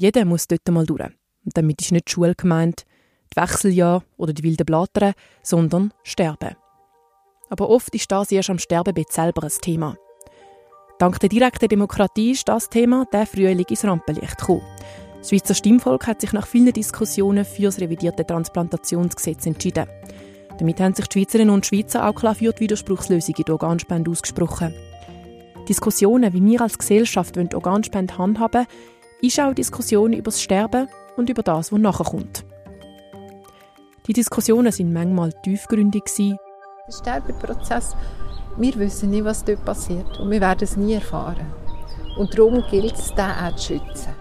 Jeder muss dort mal durch. Damit ist nicht die Schule gemeint, die Wechseljahr oder die wilden Blattern, sondern Sterben. Aber oft ist das erst am Sterbebett selber ein Thema. Dank der direkten Demokratie ist das Thema der Frühling ins Rampenlicht gekommen. Das Schweizer Stimmvolk hat sich nach vielen Diskussionen für das revidierte Transplantationsgesetz entschieden. Damit haben sich die Schweizerinnen und Schweizer auch klar für die Widerspruchslösung in der Organspende ausgesprochen. Diskussionen, wie wir als Gesellschaft die Organspende handhaben, ist auch eine Diskussion über das Sterben und über das, was nachher kommt. Die Diskussionen sind manchmal tiefgründig. Der Sterbeprozess wir wissen nicht, was dort passiert und wir werden es nie erfahren. Und darum gilt es, den auch zu schützen.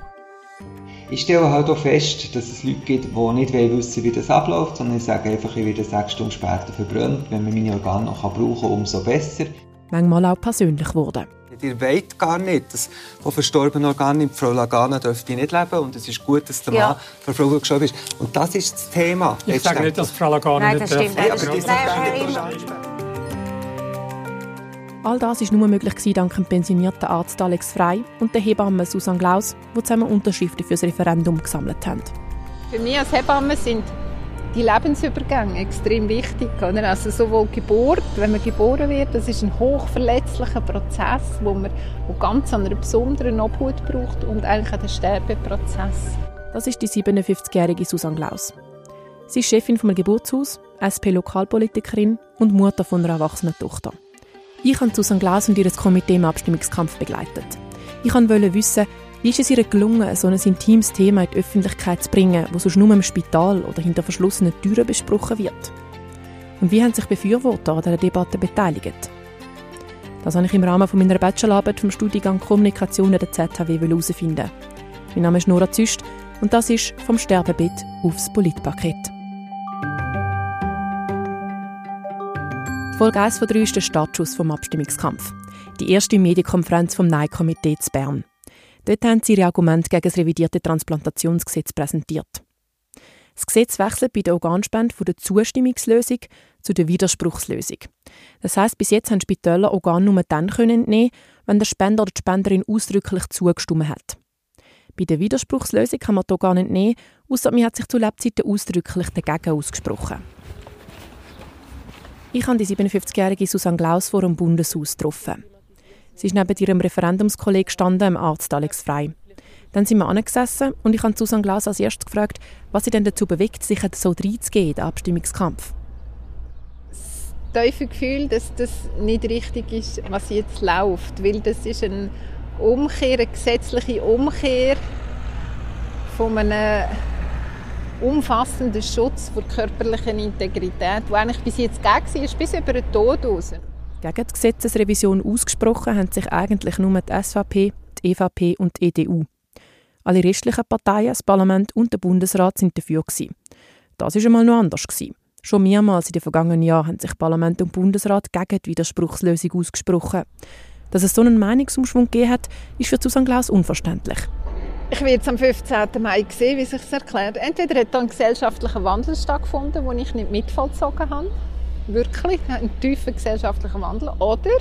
Ich stelle halt auch fest, dass es Leute gibt, die nicht wissen wie das abläuft, sondern ich sage einfach, ich werde sechs Stunden später verbrannt. Wenn man meine Organe noch brauchen kann, umso besser. Manchmal auch persönlich wurde. Ihr wollt gar nicht, dass von verstorbenen Organen Frau Lagana dürfte nicht leben und es ist gut, dass der ja. Mann von Frau gestorben ist. Und das ist das Thema. Ich sage nicht, dass Frau Lagana nicht Nein, das stimmt. All das war nur möglich dank dem pensionierten Arzt Alex Frey und der Hebamme Susanne Glaus, die zusammen Unterschriften für das Referendum gesammelt haben. Für mich als Hebamme sind die Lebensübergänge extrem wichtig. Also sowohl Geburt, wenn man geboren wird, das ist ein hochverletzlicher Prozess, wo man wo ganz an einer besonderen Obhut braucht und eigentlich auch den Sterbeprozess. Das ist die 57-jährige Susanne Glaus. Sie ist Chefin vom Geburtshaus, SP-Lokalpolitikerin und Mutter von einer erwachsenen Tochter. Ich habe Susanne Glas und ihr Komitee im Abstimmungskampf begleitet. Ich wollte wissen, wie ist es ihr gelungen, so ein intimes Thema in die Öffentlichkeit zu bringen, das sonst nur im Spital oder hinter verschlossenen Türen besprochen wird? Und wie haben sich Befürworter an dieser Debatte beteiligt? Das habe ich im Rahmen meiner Bachelorarbeit vom Studiengang Kommunikation der ZHW herausfinden. Mein Name ist Nora Züst und das ist «Vom Sterbebett aufs Politpaket». Folge 1 von 3 ist der Startschuss vom Abstimmungskampf. Die erste Medienkonferenz vom Nein-Komitee zu Bern. Dort haben sie ihre Argumente gegen das revidierte Transplantationsgesetz präsentiert. Das Gesetz wechselt bei der Organspende von der Zustimmungslösung zu der Widerspruchslösung. Das heißt, bis jetzt haben Spitäler Organe nur dann können entnehmen, wenn der Spender oder die Spenderin ausdrücklich zugestimmt hat. Bei der Widerspruchslösung kann man die Organe entnehmen, außer man hat sich zu Lebzeiten ausdrücklich dagegen ausgesprochen. Ich habe die 57-jährige Susanne Glaus vor dem Bundeshaus getroffen. Sie ist neben ihrem Referendumskollegen gestanden, dem Arzt Alex Frei. Dann sind wir angesessen und ich habe Susanne Glaus als erstes gefragt, was sie denn dazu bewegt, sich so reinzugehen in den Abstimmungskampf. Das Gefühl, dass das nicht richtig ist, was jetzt läuft, weil das ist eine Umkehr, eine gesetzliche Umkehr von einem umfassenden Schutz der körperlichen Integrität, der eigentlich bis jetzt gegen war, bis über den Tod raus. Gegen die Gesetzesrevision ausgesprochen haben sich eigentlich nur die SVP, die EVP und die EDU. Alle restlichen Parteien, das Parlament und der Bundesrat sind dafür. Gewesen. Das war einmal noch anders. Gewesen. Schon mehrmals in den vergangenen Jahren haben sich Parlament und Bundesrat gegen die Widerspruchslösung ausgesprochen. Dass es so einen Meinungsumschwung gegeben hat, ist für Susanne Klaus unverständlich. Ich werde es am 15. Mai sehen, wie sich erklärt. Entweder hat da ein gesellschaftlicher Wandel stattgefunden, den ich nicht mitvollzogen habe. Wirklich, ein tiefer gesellschaftlicher Wandel. Oder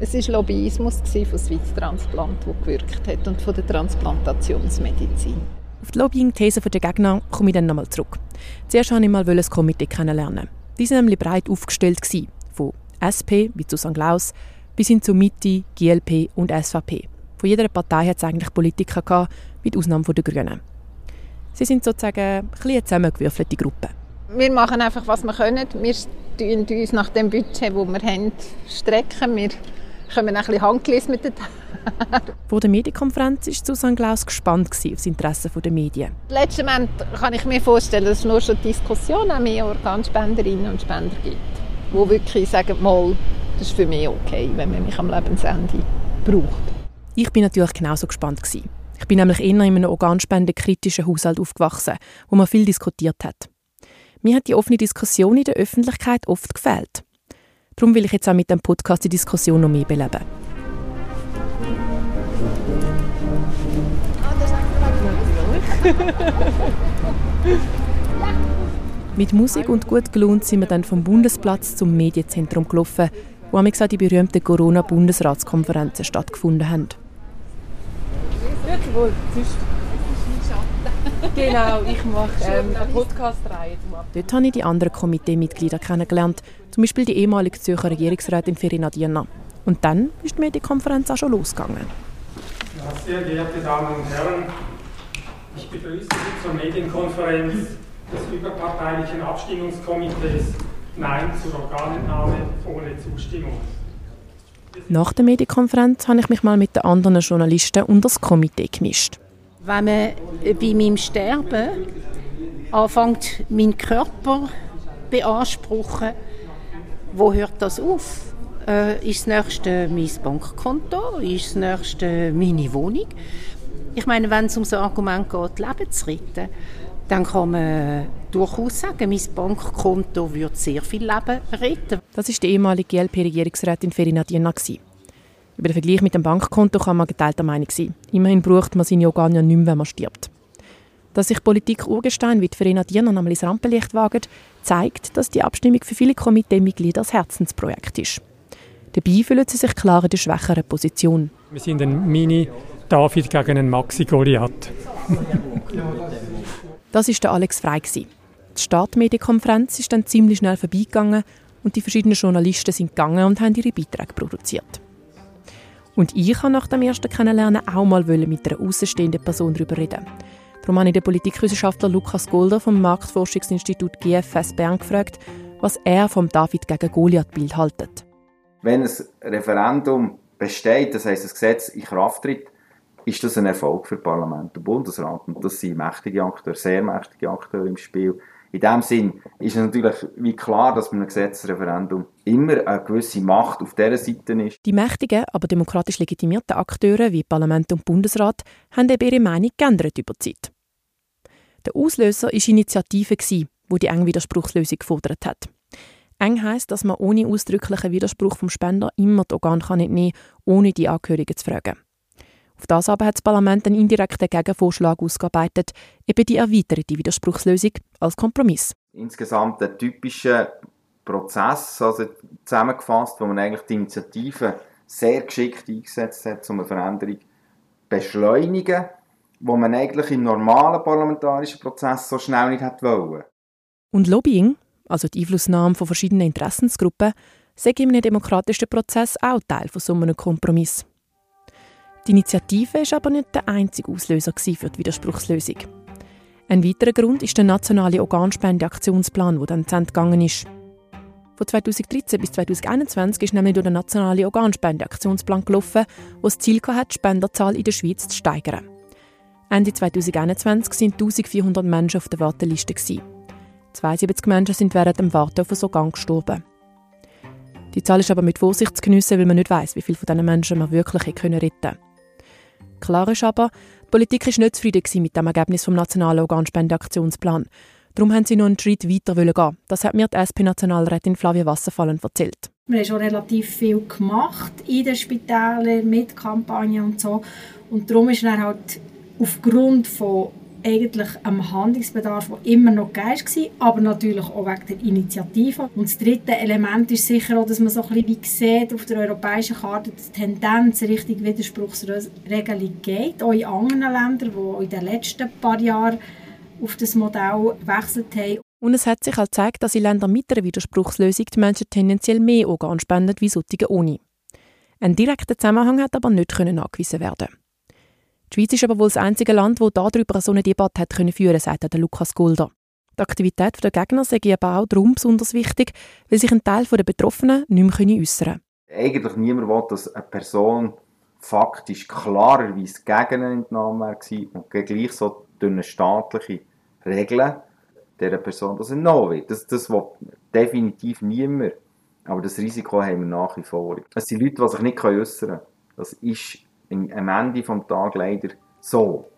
es war Lobbyismus von Swiss Transplant, der gewirkt hat und von der Transplantationsmedizin. Auf die Lobbying-These der Gegner komme ich dann nochmal zurück. Zuerst wollte ich mal das Komitee kennenlernen. Die waren nämlich breit aufgestellt. Von SP, wie Susanne Glaus, bis hin zu Mitte, GLP und SVP. Von jeder Partei hat es eigentlich Politiker gehabt, mit Ausnahme der Grünen. Sie sind sozusagen ein eine zusammengewürfelte Gruppe. Wir machen einfach, was wir können. Wir strecken uns nach dem Budget, das wir haben, strecken. Wir kommen ein bisschen handgelesen mit den Vor der Medienkonferenz war Susanne Klaus gespannt auf das Interesse der Medien. Letzten Moment kann ich mir vorstellen, dass es nur schon Diskussionen an mehr Organspenderinnen und Spender gibt, die wirklich sagen, mal, das ist für mich okay, wenn man mich am Lebensende braucht. Ich bin natürlich genauso gespannt gewesen. Ich bin nämlich eher in einem organspendekritischen Haushalt aufgewachsen, wo man viel diskutiert hat. Mir hat die offene Diskussion in der Öffentlichkeit oft gefehlt. Darum will ich jetzt auch mit dem Podcast die Diskussion noch mehr beleben. Mit Musik und gut gelohnt sind wir dann vom Bundesplatz zum Medienzentrum gelaufen, wo die berühmten Corona-Bundesratskonferenzen stattgefunden haben. Genau, ich mache ähm, eine Podcast-Reihe. Dort habe ich die anderen Komiteemitglieder kennengelernt, zum Beispiel die ehemalige Zürcher Regierungsrätin Ferina Diener. Und dann ist die Medienkonferenz auch schon losgegangen. Ja, sehr geehrte Damen und Herren, ich begrüße Sie zur Medienkonferenz des überparteilichen Abstimmungskomitees Nein zur Organentnahme ohne Zustimmung. Nach der Medienkonferenz habe ich mich mal mit den anderen Journalisten unter das Komitee gemischt. Wenn man bei meinem Sterben anfängt, meinen Körper beanspruchen, wo hört das auf? Äh, ist das nächste mein Bankkonto? Ist das nächste meine Wohnung? Ich meine, wenn es um das Argument geht, Leben zu retten, dann kann man durchaus sagen, mein Bankkonto würde sehr viel Leben retten. Das ist die ehemalige GLP-Regierungsrätin Ferina Diener. Über den Vergleich mit dem Bankkonto kann man geteilter Meinung sein. Immerhin braucht man seine Organe ja nicht mehr, wenn man stirbt. Dass sich Politik Urgestein wie Verena Diener einmal ins Rampenlicht wagt, zeigt, dass die Abstimmung für viele Komiteemitglieder ein Herzensprojekt ist. Dabei fühlen sie sich klar in der schwächeren Position. Wir sind ein Mini-David gegen einen Maxi-Goliath. das war der Alex Frey. Die Startmedienkonferenz ist dann ziemlich schnell vorbeigegangen und die verschiedenen Journalisten sind gegangen und haben ihre Beiträge produziert. Und ich habe nach dem ersten Kennenlernen auch mal mit einer außenstehenden Person darüber reden. Darum habe ich den Politikwissenschaftler Lukas Golder vom Marktforschungsinstitut GFS Bern gefragt, was er vom David gegen Goliath-Bild haltet. Wenn ein Referendum besteht, das heißt, das Gesetz in Kraft tritt, ist das ein Erfolg für Parlament und Bundesrat. Und das sind mächtige Akteure, sehr mächtige Akteure im Spiel. In dem Sinn ist es natürlich wie klar, dass bei einem Gesetzesreferendum immer eine gewisse Macht auf dieser Seite ist. Die mächtigen, aber demokratisch legitimierten Akteure wie Parlament und Bundesrat haben eben ihre Meinung geändert über die Zeit. Der Auslöser war Initiative, die die enge Widerspruchslösung gefordert hat. Eng heisst, dass man ohne ausdrücklichen Widerspruch vom Spender immer die Organe entnehmen kann, ohne die Angehörigen zu fragen. Auf das aber hat das Parlament einen indirekten Gegenvorschlag ausgearbeitet, eben die erweiterte Widerspruchslösung als Kompromiss. Insgesamt ein typischer Prozess, also zusammengefasst, wo man eigentlich die Initiative sehr geschickt eingesetzt hat, um eine Veränderung zu beschleunigen, wo man eigentlich im normalen parlamentarischen Prozess so schnell nicht hätte wollen. Und Lobbying, also die Einflussnahme von verschiedenen Interessensgruppen, sei in einem demokratischen Prozess auch Teil von so einem Kompromiss. Die Initiative war aber nicht der einzige Auslöser für die Widerspruchslösung. Ein weiterer Grund ist der nationale Organspendeaktionsplan, der dann zu Ende gegangen ist. Von 2013 bis 2021 ist nämlich durch den nationalen Organspendeaktionsplan gelaufen, wo das Ziel hatte, die Spenderzahl in der Schweiz zu steigern. Ende 2021 sind 1400 Menschen auf der Warteliste. 72 Menschen sind während dem Warten auf ein Organ gestorben. Die Zahl ist aber mit Vorsicht zu geniessen, weil man nicht weiß, wie viele von diesen Menschen man wirklich retten können. Klar ist aber, die Politik war nicht zufrieden mit dem Ergebnis vom Nationalen Organspendeaktionsplan. Darum haben sie noch einen Schritt weiter gehen. Das hat mir die SP-Nationalrätin Flavia Wasserfallen erzählt. Wir haben schon relativ viel gemacht in den Spitälern mit Kampagnen und so. Und darum ist dann halt aufgrund von eigentlich einem Handlungsbedarf, der immer noch geist war, aber natürlich auch wegen der Initiative. Und das dritte Element ist sicher auch, dass man so ein bisschen wie sieht auf der europäischen Karte, die Tendenz Richtung Widerspruchsregelung geht, auch in anderen Ländern, die in den letzten paar Jahren auf das Modell gewechselt haben. Und es hat sich auch gezeigt, dass in Ländern mit einer Widerspruchslösung die Menschen tendenziell mehr Organe spenden wie solche ohne. Ein direkter Zusammenhang hat aber nicht angewiesen werden die Schweiz ist aber wohl das einzige Land, das darüber so eine Debatte hat können führen sagt der Lukas Gulder. Die Aktivität der Gegner sei aber auch darum besonders wichtig, weil sich ein Teil der Betroffenen nicht mehr äußern können. Eigentlich niemand will, dass eine Person faktisch klarerweise gegen eine Entnahme war und gleich so durch staatliche Regeln dieser Person das entnommen wird. Das, das will definitiv niemand. Aber das Risiko haben wir nach wie vor. Es sind Leute, die sich nicht äußern können. Das ist am Ende des Tages leider so.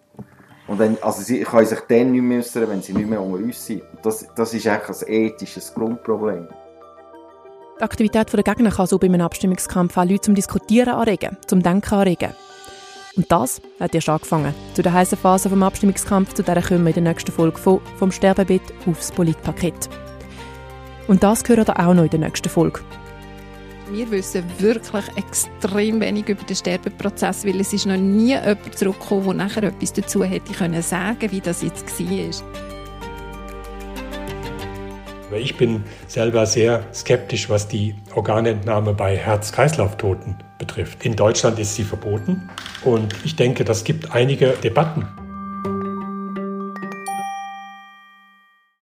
Und dann, also sie können sich dann nicht mehr äußern, wenn sie nicht mehr unter uns sind. Das, das ist eigentlich ein ethisches Grundproblem. Die Aktivität der Gegner kann so bei einem Abstimmungskampf auch Leute zum Diskutieren anregen, zum Denken anregen. Und das hat erst angefangen. Zu der heißen Phase des Abstimmungskampfs, zu der kommen wir in der nächsten Folge von «Vom Sterbebett aufs Politpaket». Und das gehört auch noch in der nächsten Folge. Wir wissen wirklich extrem wenig über den Sterbeprozess, weil es ist noch nie jemand zurückgekommen, der nachher etwas dazu hätte können sagen, wie das jetzt war. Ich bin selber sehr skeptisch, was die Organentnahme bei Herz-Kreislauf-Toten betrifft. In Deutschland ist sie verboten und ich denke, das gibt einige Debatten